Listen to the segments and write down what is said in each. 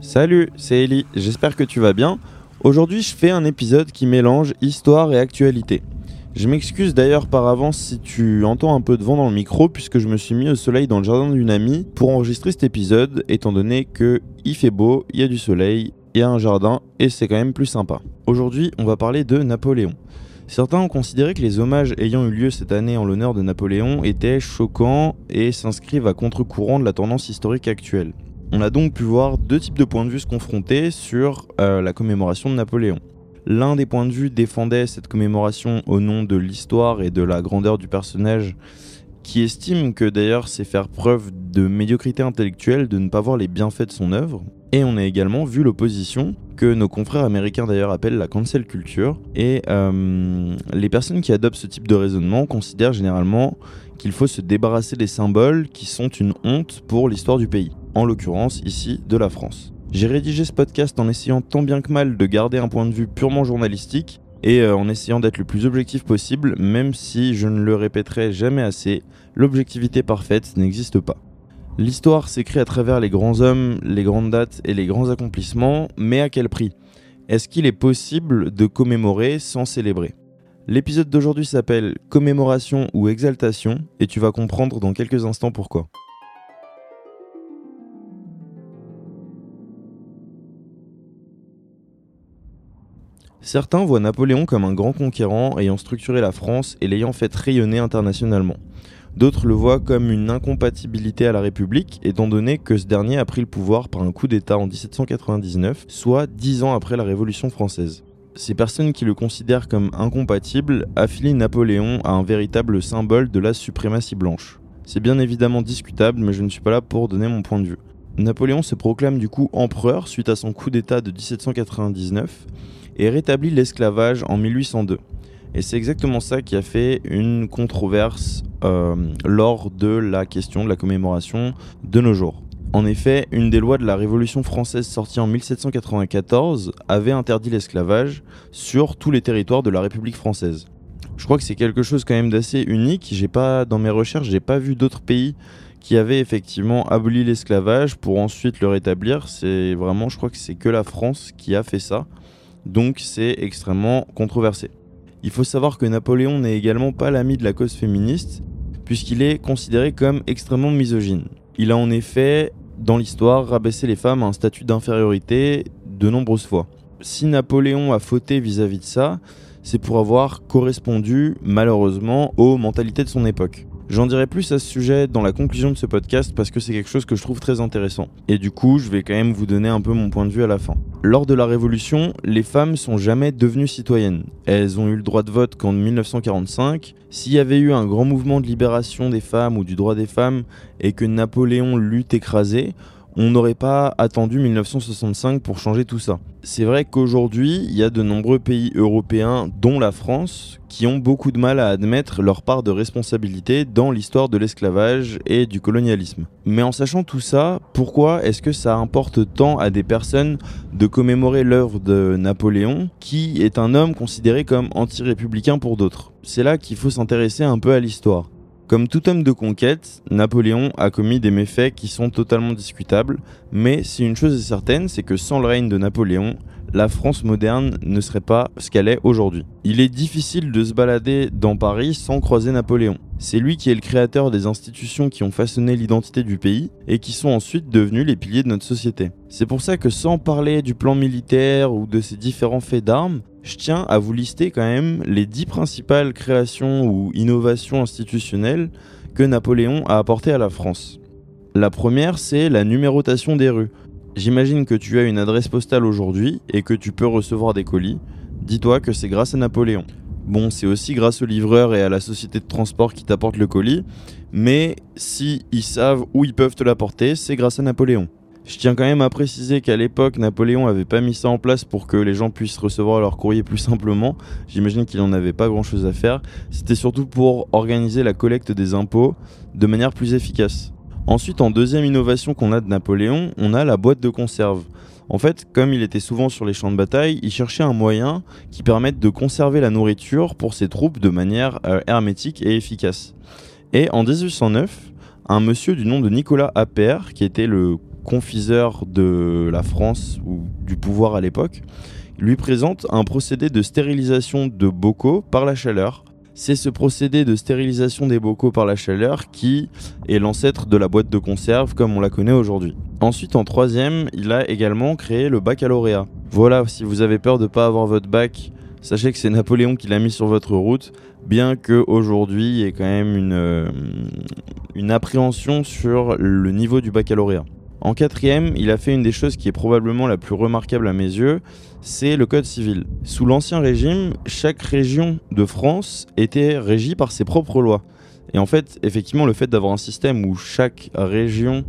Salut, c'est Ellie, j'espère que tu vas bien. Aujourd'hui je fais un épisode qui mélange histoire et actualité. Je m'excuse d'ailleurs par avance si tu entends un peu de vent dans le micro puisque je me suis mis au soleil dans le jardin d'une amie pour enregistrer cet épisode étant donné que il fait beau, il y a du soleil, il y a un jardin et c'est quand même plus sympa. Aujourd'hui on va parler de Napoléon. Certains ont considéré que les hommages ayant eu lieu cette année en l'honneur de Napoléon étaient choquants et s'inscrivent à contre-courant de la tendance historique actuelle. On a donc pu voir deux types de points de vue se confronter sur euh, la commémoration de Napoléon. L'un des points de vue défendait cette commémoration au nom de l'histoire et de la grandeur du personnage, qui estime que d'ailleurs c'est faire preuve de médiocrité intellectuelle de ne pas voir les bienfaits de son œuvre. Et on a également vu l'opposition, que nos confrères américains d'ailleurs appellent la cancel culture. Et euh, les personnes qui adoptent ce type de raisonnement considèrent généralement qu'il faut se débarrasser des symboles qui sont une honte pour l'histoire du pays en l'occurrence ici de la France. J'ai rédigé ce podcast en essayant tant bien que mal de garder un point de vue purement journalistique et euh, en essayant d'être le plus objectif possible, même si je ne le répéterai jamais assez, l'objectivité parfaite n'existe pas. L'histoire s'écrit à travers les grands hommes, les grandes dates et les grands accomplissements, mais à quel prix? Est-ce qu'il est possible de commémorer sans célébrer? L'épisode d'aujourd'hui s'appelle Commémoration ou exaltation, et tu vas comprendre dans quelques instants pourquoi. Certains voient Napoléon comme un grand conquérant ayant structuré la France et l'ayant fait rayonner internationalement. D'autres le voient comme une incompatibilité à la République, étant donné que ce dernier a pris le pouvoir par un coup d'État en 1799, soit dix ans après la Révolution française. Ces personnes qui le considèrent comme incompatible affilient Napoléon à un véritable symbole de la suprématie blanche. C'est bien évidemment discutable, mais je ne suis pas là pour donner mon point de vue. Napoléon se proclame du coup empereur suite à son coup d'État de 1799 et rétablit l'esclavage en 1802. Et c'est exactement ça qui a fait une controverse euh, lors de la question de la commémoration de nos jours. En effet, une des lois de la Révolution française sortie en 1794 avait interdit l'esclavage sur tous les territoires de la République française. Je crois que c'est quelque chose quand même d'assez unique. J'ai pas dans mes recherches, j'ai pas vu d'autres pays qui avaient effectivement aboli l'esclavage pour ensuite le rétablir. C'est vraiment, je crois que c'est que la France qui a fait ça donc c'est extrêmement controversé. Il faut savoir que Napoléon n'est également pas l'ami de la cause féministe, puisqu'il est considéré comme extrêmement misogyne. Il a en effet, dans l'histoire, rabaissé les femmes à un statut d'infériorité de nombreuses fois. Si Napoléon a fauté vis-à-vis -vis de ça, c'est pour avoir correspondu malheureusement aux mentalités de son époque. J'en dirai plus à ce sujet dans la conclusion de ce podcast parce que c'est quelque chose que je trouve très intéressant. Et du coup, je vais quand même vous donner un peu mon point de vue à la fin. Lors de la Révolution, les femmes sont jamais devenues citoyennes. Elles ont eu le droit de vote qu'en 1945. S'il y avait eu un grand mouvement de libération des femmes ou du droit des femmes et que Napoléon l'eût écrasé, on n'aurait pas attendu 1965 pour changer tout ça. C'est vrai qu'aujourd'hui, il y a de nombreux pays européens, dont la France, qui ont beaucoup de mal à admettre leur part de responsabilité dans l'histoire de l'esclavage et du colonialisme. Mais en sachant tout ça, pourquoi est-ce que ça importe tant à des personnes de commémorer l'œuvre de Napoléon, qui est un homme considéré comme anti-républicain pour d'autres? C'est là qu'il faut s'intéresser un peu à l'histoire. Comme tout homme de conquête, Napoléon a commis des méfaits qui sont totalement discutables, mais si une chose est certaine, c'est que sans le règne de Napoléon, la France moderne ne serait pas ce qu'elle est aujourd'hui. Il est difficile de se balader dans Paris sans croiser Napoléon. C'est lui qui est le créateur des institutions qui ont façonné l'identité du pays et qui sont ensuite devenus les piliers de notre société. C'est pour ça que sans parler du plan militaire ou de ses différents faits d'armes, je tiens à vous lister quand même les dix principales créations ou innovations institutionnelles que Napoléon a apportées à la France. La première, c'est la numérotation des rues. J'imagine que tu as une adresse postale aujourd'hui et que tu peux recevoir des colis. Dis-toi que c'est grâce à Napoléon. Bon, c'est aussi grâce au livreur et à la société de transport qui t'apporte le colis, mais si ils savent où ils peuvent te l'apporter, c'est grâce à Napoléon. Je tiens quand même à préciser qu'à l'époque, Napoléon avait pas mis ça en place pour que les gens puissent recevoir leur courrier plus simplement. J'imagine qu'il n'en avait pas grand chose à faire. C'était surtout pour organiser la collecte des impôts de manière plus efficace. Ensuite, en deuxième innovation qu'on a de Napoléon, on a la boîte de conserve. En fait, comme il était souvent sur les champs de bataille, il cherchait un moyen qui permette de conserver la nourriture pour ses troupes de manière euh, hermétique et efficace. Et en 1809, un monsieur du nom de Nicolas Appert, qui était le confiseur de la France ou du pouvoir à l'époque, lui présente un procédé de stérilisation de bocaux par la chaleur. C'est ce procédé de stérilisation des bocaux par la chaleur qui est l'ancêtre de la boîte de conserve comme on la connaît aujourd'hui. Ensuite, en troisième, il a également créé le baccalauréat. Voilà, si vous avez peur de ne pas avoir votre bac, sachez que c'est Napoléon qui l'a mis sur votre route, bien qu'aujourd'hui il y ait quand même une, euh, une appréhension sur le niveau du baccalauréat. En quatrième, il a fait une des choses qui est probablement la plus remarquable à mes yeux, c'est le Code civil. Sous l'Ancien Régime, chaque région de France était régie par ses propres lois. Et en fait, effectivement, le fait d'avoir un système où chaque région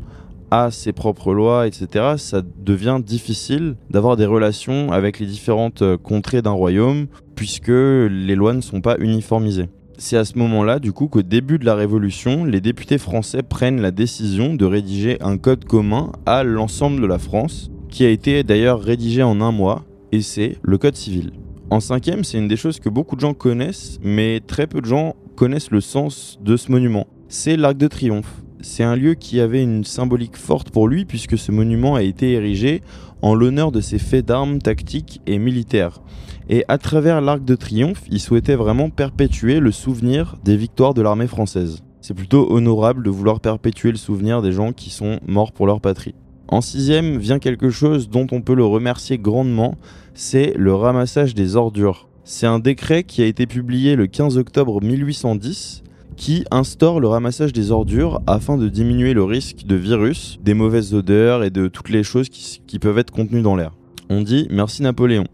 a ses propres lois, etc., ça devient difficile d'avoir des relations avec les différentes contrées d'un royaume, puisque les lois ne sont pas uniformisées. C'est à ce moment-là, du coup, qu'au début de la Révolution, les députés français prennent la décision de rédiger un code commun à l'ensemble de la France, qui a été d'ailleurs rédigé en un mois, et c'est le code civil. En cinquième, c'est une des choses que beaucoup de gens connaissent, mais très peu de gens connaissent le sens de ce monument. C'est l'Arc de Triomphe. C'est un lieu qui avait une symbolique forte pour lui puisque ce monument a été érigé en l'honneur de ses faits d'armes tactiques et militaires. Et à travers l'Arc de Triomphe, il souhaitait vraiment perpétuer le souvenir des victoires de l'armée française. C'est plutôt honorable de vouloir perpétuer le souvenir des gens qui sont morts pour leur patrie. En sixième vient quelque chose dont on peut le remercier grandement, c'est le ramassage des ordures. C'est un décret qui a été publié le 15 octobre 1810 qui instaure le ramassage des ordures afin de diminuer le risque de virus, des mauvaises odeurs et de toutes les choses qui, qui peuvent être contenues dans l'air. On dit merci Napoléon.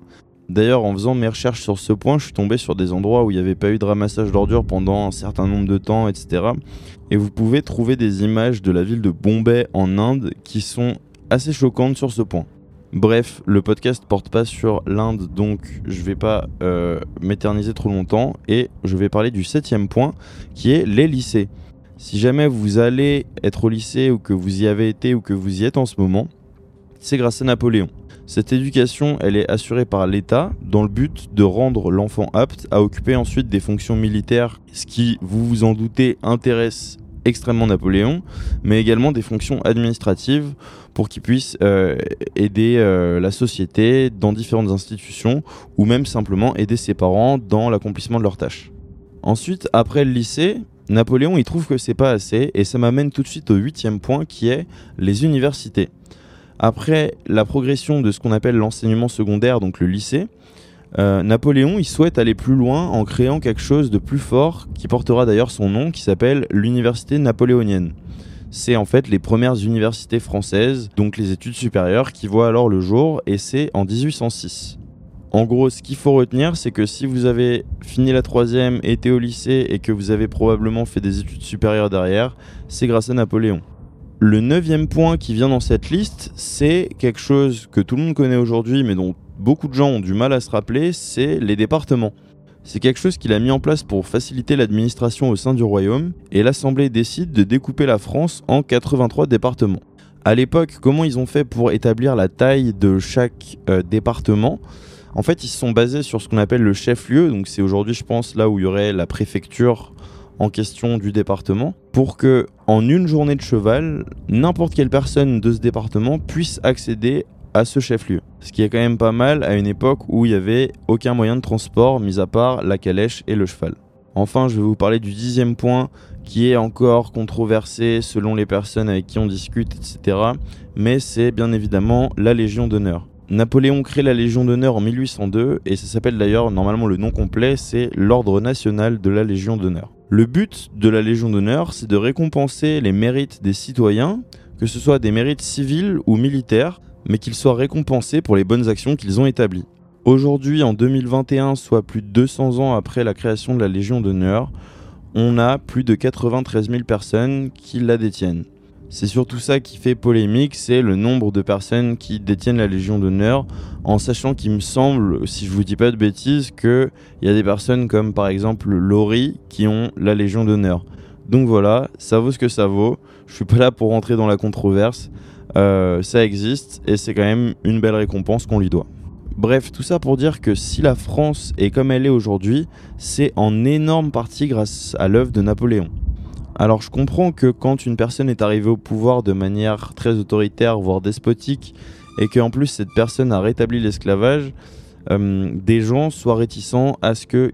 D'ailleurs, en faisant mes recherches sur ce point, je suis tombé sur des endroits où il n'y avait pas eu de ramassage d'ordures pendant un certain nombre de temps, etc. Et vous pouvez trouver des images de la ville de Bombay en Inde qui sont assez choquantes sur ce point. Bref, le podcast porte pas sur l'Inde, donc je vais pas euh, m'éterniser trop longtemps et je vais parler du septième point qui est les lycées. Si jamais vous allez être au lycée ou que vous y avez été ou que vous y êtes en ce moment, c'est grâce à Napoléon. Cette éducation, elle est assurée par l'État dans le but de rendre l'enfant apte à occuper ensuite des fonctions militaires, ce qui, vous vous en doutez, intéresse extrêmement Napoléon, mais également des fonctions administratives pour qu'il puisse euh, aider euh, la société dans différentes institutions ou même simplement aider ses parents dans l'accomplissement de leurs tâches. Ensuite, après le lycée, Napoléon il trouve que c'est pas assez et ça m'amène tout de suite au huitième point qui est les universités. Après la progression de ce qu'on appelle l'enseignement secondaire, donc le lycée, euh, Napoléon il souhaite aller plus loin en créant quelque chose de plus fort qui portera d'ailleurs son nom qui s'appelle l'université napoléonienne. C'est en fait les premières universités françaises, donc les études supérieures, qui voient alors le jour et c'est en 1806. En gros, ce qu'il faut retenir, c'est que si vous avez fini la troisième, été au lycée et que vous avez probablement fait des études supérieures derrière, c'est grâce à Napoléon. Le neuvième point qui vient dans cette liste, c'est quelque chose que tout le monde connaît aujourd'hui, mais dont beaucoup de gens ont du mal à se rappeler, c'est les départements. C'est quelque chose qu'il a mis en place pour faciliter l'administration au sein du royaume, et l'Assemblée décide de découper la France en 83 départements. À l'époque, comment ils ont fait pour établir la taille de chaque euh, département? En fait, ils se sont basés sur ce qu'on appelle le chef-lieu, donc c'est aujourd'hui, je pense, là où il y aurait la préfecture en question du département pour que en une journée de cheval, n'importe quelle personne de ce département puisse accéder à ce chef-lieu. Ce qui est quand même pas mal à une époque où il n'y avait aucun moyen de transport mis à part la calèche et le cheval. Enfin, je vais vous parler du dixième point qui est encore controversé selon les personnes avec qui on discute, etc. Mais c'est bien évidemment la Légion d'honneur. Napoléon crée la Légion d'honneur en 1802 et ça s'appelle d'ailleurs normalement le nom complet, c'est l'Ordre national de la Légion d'honneur. Le but de la Légion d'honneur, c'est de récompenser les mérites des citoyens, que ce soit des mérites civils ou militaires, mais qu'ils soient récompensés pour les bonnes actions qu'ils ont établies. Aujourd'hui, en 2021, soit plus de 200 ans après la création de la Légion d'honneur, on a plus de 93 000 personnes qui la détiennent. C'est surtout ça qui fait polémique, c'est le nombre de personnes qui détiennent la Légion d'honneur, en sachant qu'il me semble, si je vous dis pas de bêtises, qu'il y a des personnes comme par exemple Laurie qui ont la Légion d'honneur. Donc voilà, ça vaut ce que ça vaut. Je suis pas là pour rentrer dans la controverse. Euh, ça existe et c'est quand même une belle récompense qu'on lui doit. Bref, tout ça pour dire que si la France est comme elle est aujourd'hui, c'est en énorme partie grâce à l'œuvre de Napoléon. Alors je comprends que quand une personne est arrivée au pouvoir de manière très autoritaire, voire despotique, et qu'en plus cette personne a rétabli l'esclavage, euh, des gens soient réticents à ce qu'il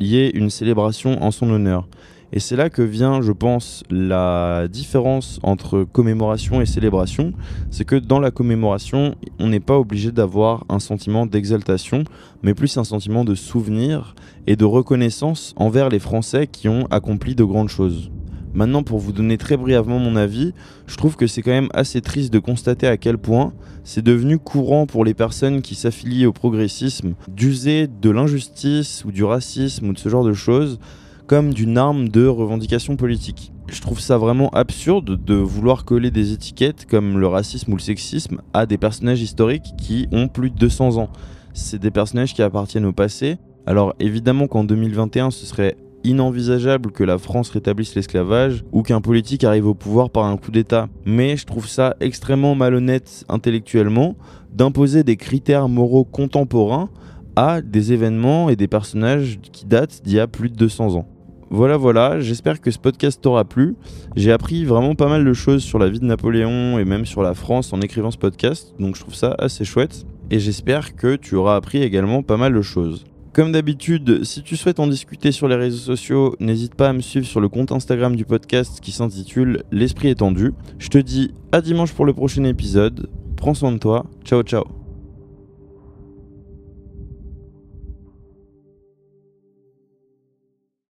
y ait une célébration en son honneur. Et c'est là que vient, je pense, la différence entre commémoration et célébration. C'est que dans la commémoration, on n'est pas obligé d'avoir un sentiment d'exaltation, mais plus un sentiment de souvenir et de reconnaissance envers les Français qui ont accompli de grandes choses. Maintenant, pour vous donner très brièvement mon avis, je trouve que c'est quand même assez triste de constater à quel point c'est devenu courant pour les personnes qui s'affilient au progressisme d'user de l'injustice ou du racisme ou de ce genre de choses comme d'une arme de revendication politique. Je trouve ça vraiment absurde de vouloir coller des étiquettes comme le racisme ou le sexisme à des personnages historiques qui ont plus de 200 ans. C'est des personnages qui appartiennent au passé. Alors évidemment qu'en 2021 ce serait inenvisageable que la France rétablisse l'esclavage ou qu'un politique arrive au pouvoir par un coup d'État. Mais je trouve ça extrêmement malhonnête intellectuellement d'imposer des critères moraux contemporains à des événements et des personnages qui datent d'il y a plus de 200 ans. Voilà, voilà, j'espère que ce podcast t'aura plu. J'ai appris vraiment pas mal de choses sur la vie de Napoléon et même sur la France en écrivant ce podcast, donc je trouve ça assez chouette. Et j'espère que tu auras appris également pas mal de choses. Comme d'habitude, si tu souhaites en discuter sur les réseaux sociaux, n'hésite pas à me suivre sur le compte Instagram du podcast qui s'intitule L'Esprit étendu. Je te dis à dimanche pour le prochain épisode. Prends soin de toi. Ciao ciao.